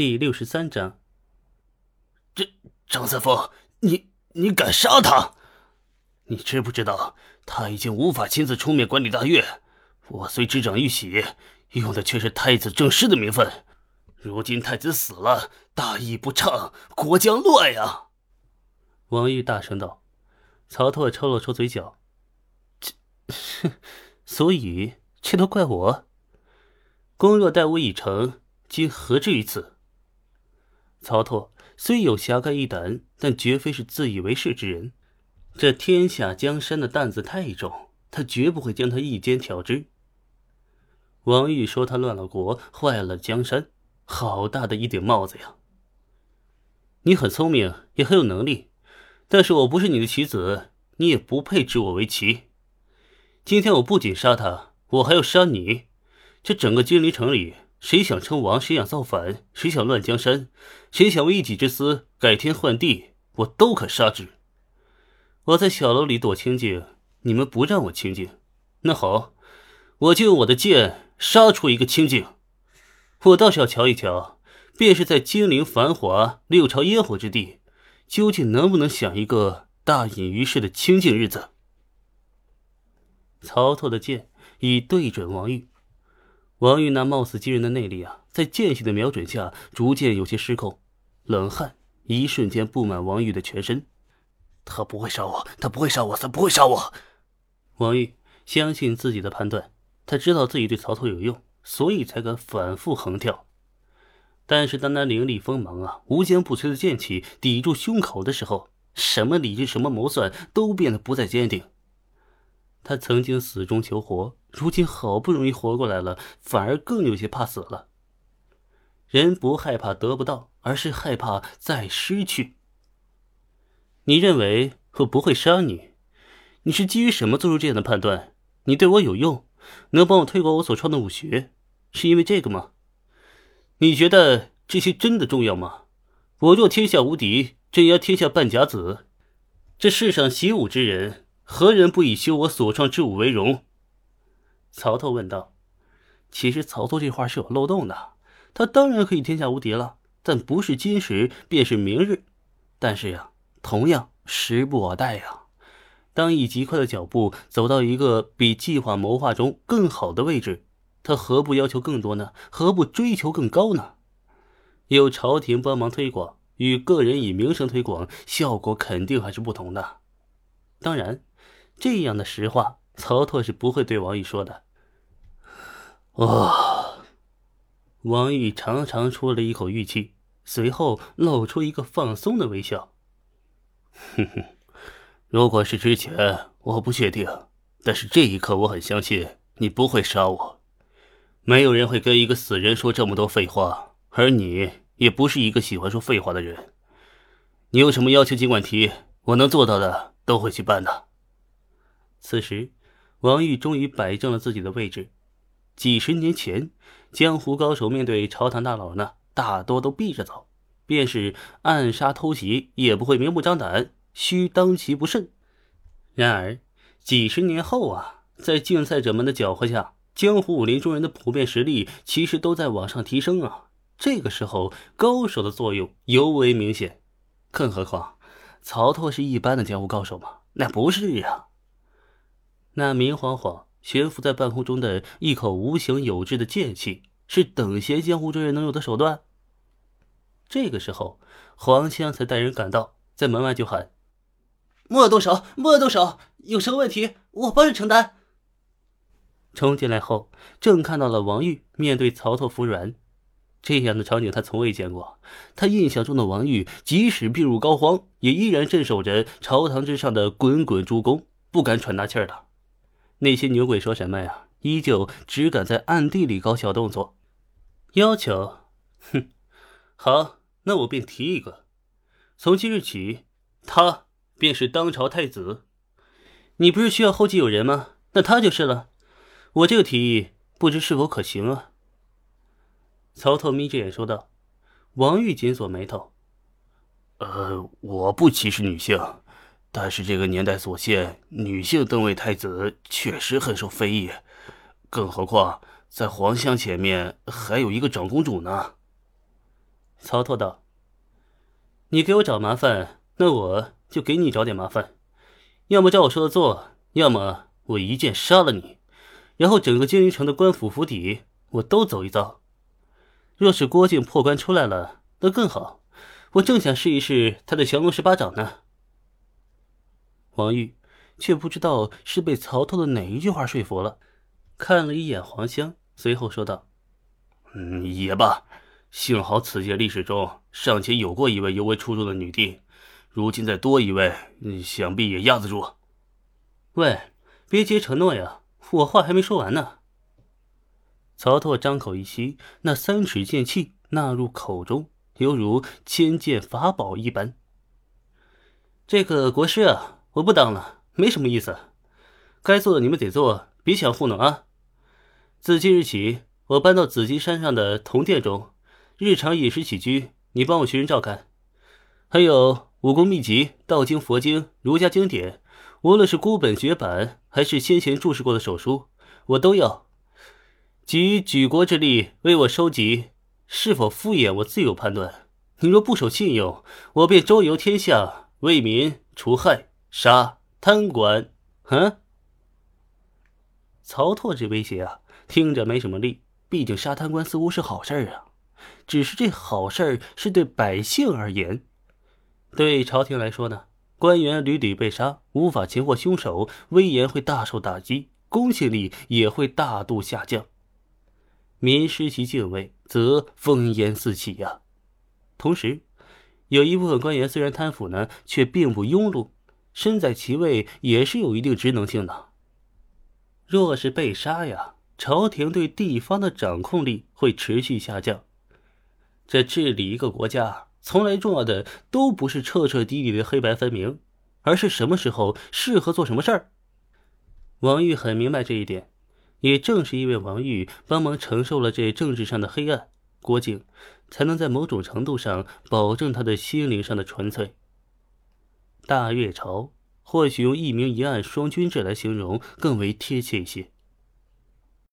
第六十三章。这张三丰，你你敢杀他？你知不知道他已经无法亲自出面管理大院？我虽执掌玉玺，用的却是太子正室的名分。如今太子死了，大义不畅，国将乱呀！王玉大声道。曹拓抽了抽嘴角，这，所以这都怪我。公若待我已成，今何至于此？曹拓虽有侠肝义胆，但绝非是自以为是之人。这天下江山的担子太重，他绝不会将他一肩挑之。王玉说他乱了国，坏了江山，好大的一顶帽子呀！你很聪明，也很有能力，但是我不是你的棋子，你也不配指我为棋。今天我不仅杀他，我还要杀你。这整个金陵城里，谁想称王，谁想造反，谁想乱江山，谁想为一己之私改天换地，我都可杀之。我在小楼里躲清静，你们不让我清静，那好，我就用我的剑杀出一个清静。我倒是要瞧一瞧，便是在金陵繁华、六朝烟火之地，究竟能不能享一个大隐于世的清静日子。曹操的剑已对准王玉。王玉那貌似惊人的内力啊，在剑气的瞄准下，逐渐有些失控，冷汗一瞬间布满王玉的全身。他不会杀我，他不会杀我，他不会杀我。王玉相信自己的判断，他知道自己对曹操有用，所以才敢反复横跳。但是当那凌厉锋芒啊，无坚不摧的剑气抵住胸口的时候，什么理智，什么谋算，都变得不再坚定。他曾经死中求活，如今好不容易活过来了，反而更有些怕死了。人不害怕得不到，而是害怕再失去。你认为我不会杀你？你是基于什么做出这样的判断？你对我有用，能帮我推广我所创的武学，是因为这个吗？你觉得这些真的重要吗？我若天下无敌，镇压天下半甲子，这世上习武之人。何人不以修我所创之武为荣？曹操问道。其实曹操这话是有漏洞的，他当然可以天下无敌了，但不是今时，便是明日。但是呀，同样时不我待呀。当以极快的脚步走到一个比计划谋划中更好的位置，他何不要求更多呢？何不追求更高呢？有朝廷帮忙推广，与个人以名声推广，效果肯定还是不同的。当然。这样的实话，曹拓是不会对王玉说的。啊！王玉长长出了一口玉气，随后露出一个放松的微笑。哼哼，如果是之前，我不确定，但是这一刻，我很相信你不会杀我。没有人会跟一个死人说这么多废话，而你也不是一个喜欢说废话的人。你有什么要求，尽管提，我能做到的都会去办的。此时，王玉终于摆正了自己的位置。几十年前，江湖高手面对朝堂大佬呢，大多都避着走，便是暗杀偷袭，也不会明目张胆，需当其不慎。然而，几十年后啊，在竞赛者们的搅和下，江湖武林中人的普遍实力其实都在往上提升啊。这个时候，高手的作用尤为明显。更何况，曹操是一般的江湖高手吗？那不是呀。那明晃晃悬浮在半空中的一口无形有质的剑气，是等闲江湖中人能有的手段。这个时候，黄香才带人赶到，在门外就喊：“莫动手，莫动手！有什么问题，我帮着承担。”冲进来后，正看到了王玉面对曹操服软，这样的场景他从未见过。他印象中的王玉，即使病入膏肓，也依然镇守着朝堂之上的滚滚诸公，不敢喘大气儿的。那些牛鬼说什么呀？依旧只敢在暗地里搞小动作。要求，哼，好，那我便提一个。从今日起，他便是当朝太子。你不是需要后继有人吗？那他就是了。我这个提议，不知是否可行啊？曹操眯着眼说道。王玉紧锁眉头。呃，我不歧视女性。但是这个年代所限，女性登位太子确实很受非议，更何况在皇乡前面还有一个长公主呢。曹拓道：“你给我找麻烦，那我就给你找点麻烦。要么照我说的做，要么我一剑杀了你，然后整个金陵城的官府府邸我都走一遭。若是郭靖破关出来了，那更好。我正想试一试他的降龙十八掌呢。”王玉却不知道是被曹操的哪一句话说服了，看了一眼黄香，随后说道：“嗯，也罢。幸好此届历史中尚且有过一位尤为出众的女帝，如今再多一位，想必也压得住。”喂，别接承诺呀，我话还没说完呢。曹拓张口一吸，那三尺剑气纳入口中，犹如千剑法宝一般。这个国师啊。我不当了，没什么意思。该做的你们得做，别想糊弄啊！自今日起，我搬到紫金山上的铜殿中，日常饮食起居你帮我寻人照看。还有武功秘籍、道经、佛经、儒家经典，无论是孤本绝版还是先前注释过的手书，我都要。集举国之力为我收集，是否敷衍我自有判断。你若不守信用，我便周游天下，为民除害。杀贪官，嗯？曹拓这威胁啊，听着没什么力。毕竟杀贪官似乎是好事儿啊，只是这好事儿是对百姓而言，对朝廷来说呢，官员屡屡被杀，无法擒获凶手，威严会大受打击，公信力也会大度下降。民失其敬畏，则烽烟四起呀。同时，有一部分官员虽然贪腐呢，却并不庸碌。身在其位也是有一定职能性的。若是被杀呀，朝廷对地方的掌控力会持续下降。在治理一个国家，从来重要的都不是彻彻底底的黑白分明，而是什么时候适合做什么事儿。王玉很明白这一点，也正是因为王玉帮忙承受了这政治上的黑暗，郭靖才能在某种程度上保证他的心灵上的纯粹。大越朝，或许用一明一暗双君制来形容更为贴切一些。